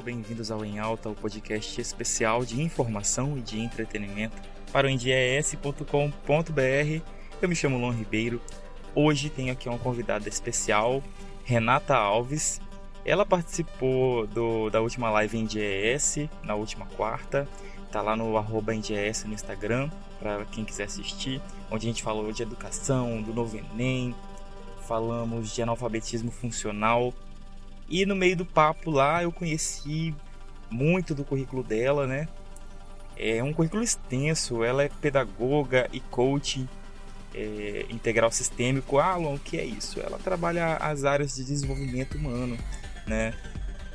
pessoal, bem-vindos ao Em Alta, o podcast especial de informação e de entretenimento para o endies.com.br. Eu me chamo Lon Ribeiro. Hoje tenho aqui uma convidada especial, Renata Alves. Ela participou do, da última live em DES, na última quarta. Tá lá no arroba no Instagram, para quem quiser assistir, onde a gente falou de educação, do novo Enem, falamos de analfabetismo funcional e no meio do papo lá eu conheci muito do currículo dela, né? É um currículo extenso, ela é pedagoga e coach é, integral sistêmico. Ah, Alon, o que é isso? Ela trabalha as áreas de desenvolvimento humano, né?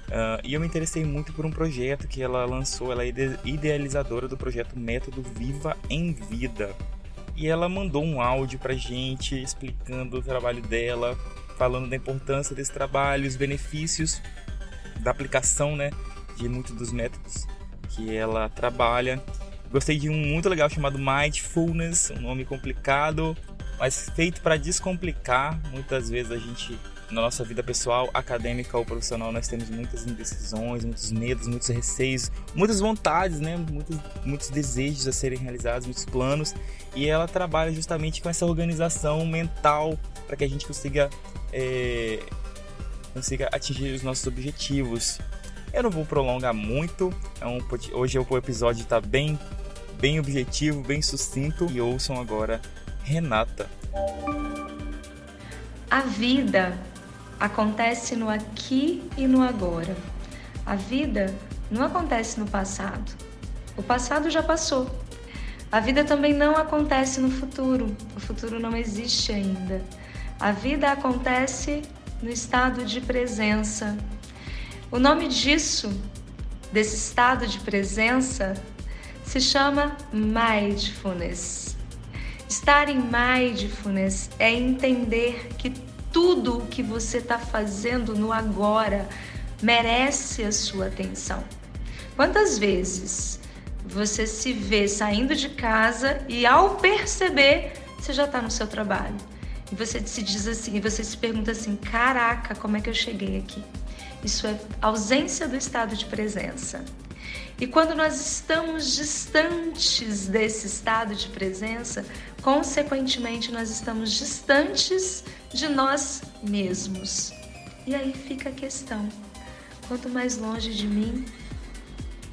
Uh, e eu me interessei muito por um projeto que ela lançou, ela é idealizadora do projeto Método Viva em Vida. E ela mandou um áudio pra gente explicando o trabalho dela, falando da importância desse trabalho, os benefícios da aplicação, né, de muitos dos métodos que ela trabalha. Gostei de um muito legal chamado Mindfulness, um nome complicado, mas feito para descomplicar. Muitas vezes a gente na nossa vida pessoal, acadêmica ou profissional, nós temos muitas indecisões, muitos medos, muitos receios, muitas vontades, né? muitos, muitos desejos a serem realizados, muitos planos. E ela trabalha justamente com essa organização mental para que a gente consiga é, consiga atingir os nossos objetivos. Eu não vou prolongar muito, é um, hoje o episódio está bem, bem objetivo, bem sucinto e ouçam agora Renata. A vida acontece no aqui e no agora. A vida não acontece no passado. O passado já passou. A vida também não acontece no futuro. O futuro não existe ainda. A vida acontece no estado de presença. O nome disso, desse estado de presença, se chama mindfulness. Estar em mindfulness é entender que tudo o que você está fazendo no agora merece a sua atenção. Quantas vezes você se vê saindo de casa e ao perceber você já está no seu trabalho? E você se diz assim, e você se pergunta assim: caraca, como é que eu cheguei aqui? Isso é ausência do estado de presença. E quando nós estamos distantes desse estado de presença, consequentemente nós estamos distantes de nós mesmos. E aí fica a questão: quanto mais longe de mim,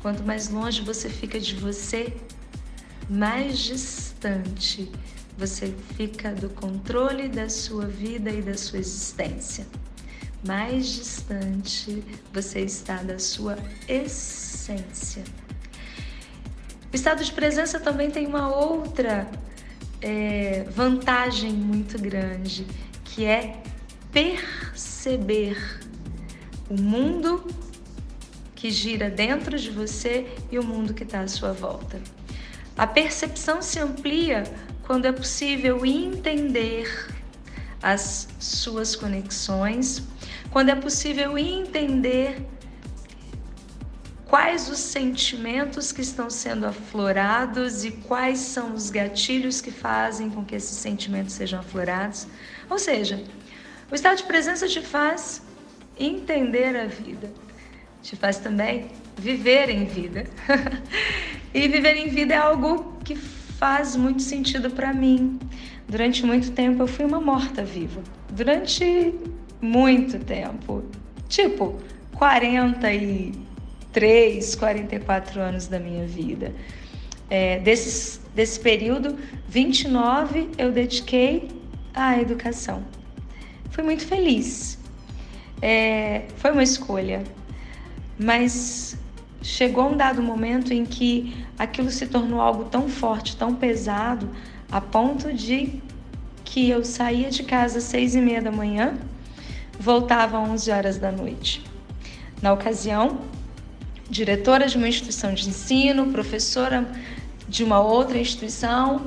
quanto mais longe você fica de você, mais distante você fica do controle da sua vida e da sua existência. Mais distante você está da sua essência. O estado de presença também tem uma outra é, vantagem muito grande, que é perceber o mundo que gira dentro de você e o mundo que está à sua volta. A percepção se amplia quando é possível entender as suas conexões, quando é possível entender quais os sentimentos que estão sendo aflorados e quais são os gatilhos que fazem com que esses sentimentos sejam aflorados. Ou seja, o estado de presença te faz entender a vida, te faz também viver em vida. e viver em vida é algo que faz muito sentido para mim. Durante muito tempo eu fui uma morta-viva. Durante muito tempo. Tipo, 43, 44 anos da minha vida. É, desses, desse período, 29 eu dediquei à educação. Fui muito feliz. É, foi uma escolha. Mas chegou um dado momento em que aquilo se tornou algo tão forte, tão pesado, a ponto de que eu saía de casa às seis e meia da manhã, voltava às 11 horas da noite. Na ocasião, diretora de uma instituição de ensino, professora de uma outra instituição,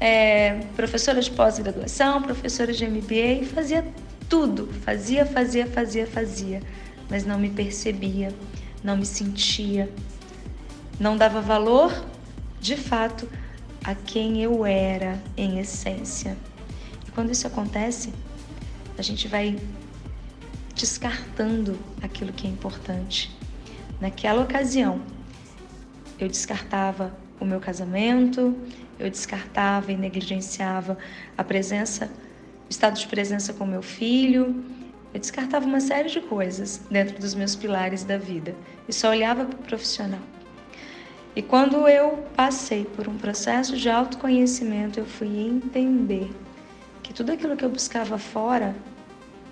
é, professora de pós-graduação, professora de MBA, fazia tudo, fazia, fazia, fazia, fazia, mas não me percebia não me sentia, não dava valor, de fato, a quem eu era em essência. E quando isso acontece, a gente vai descartando aquilo que é importante. naquela ocasião, eu descartava o meu casamento, eu descartava e negligenciava a presença, o estado de presença com meu filho, eu descartava uma série de coisas dentro dos meus pilares da vida e só olhava para o profissional. E quando eu passei por um processo de autoconhecimento, eu fui entender que tudo aquilo que eu buscava fora,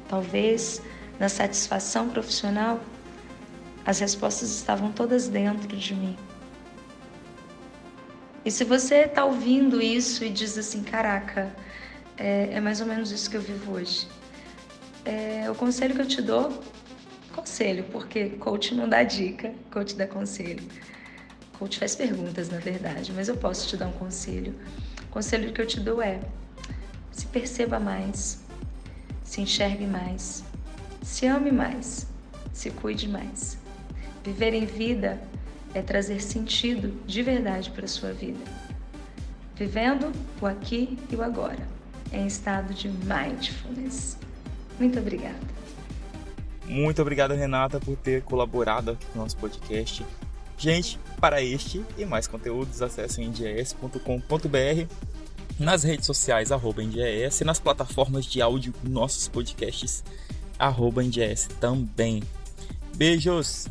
talvez na satisfação profissional, as respostas estavam todas dentro de mim. E se você está ouvindo isso e diz assim, caraca, é, é, mais ou menos isso que eu vivo hoje. É, o conselho que eu te dou, conselho, porque coach não dá dica, coach dá conselho. Coach faz perguntas, na verdade, mas eu posso te dar um conselho. O conselho que eu te dou é: se perceba mais, se enxergue mais, se ame mais, se cuide mais. Viver em vida é trazer sentido de verdade para a sua vida. Vivendo o aqui e o agora, em estado de mindfulness. Muito obrigada. Muito obrigado, Renata, por ter colaborado no nosso podcast. Gente, para este e mais conteúdos, acessem nds.com.br, nas redes sociais, arroba NDS, nas plataformas de áudio nossos podcasts, arroba também. Beijos!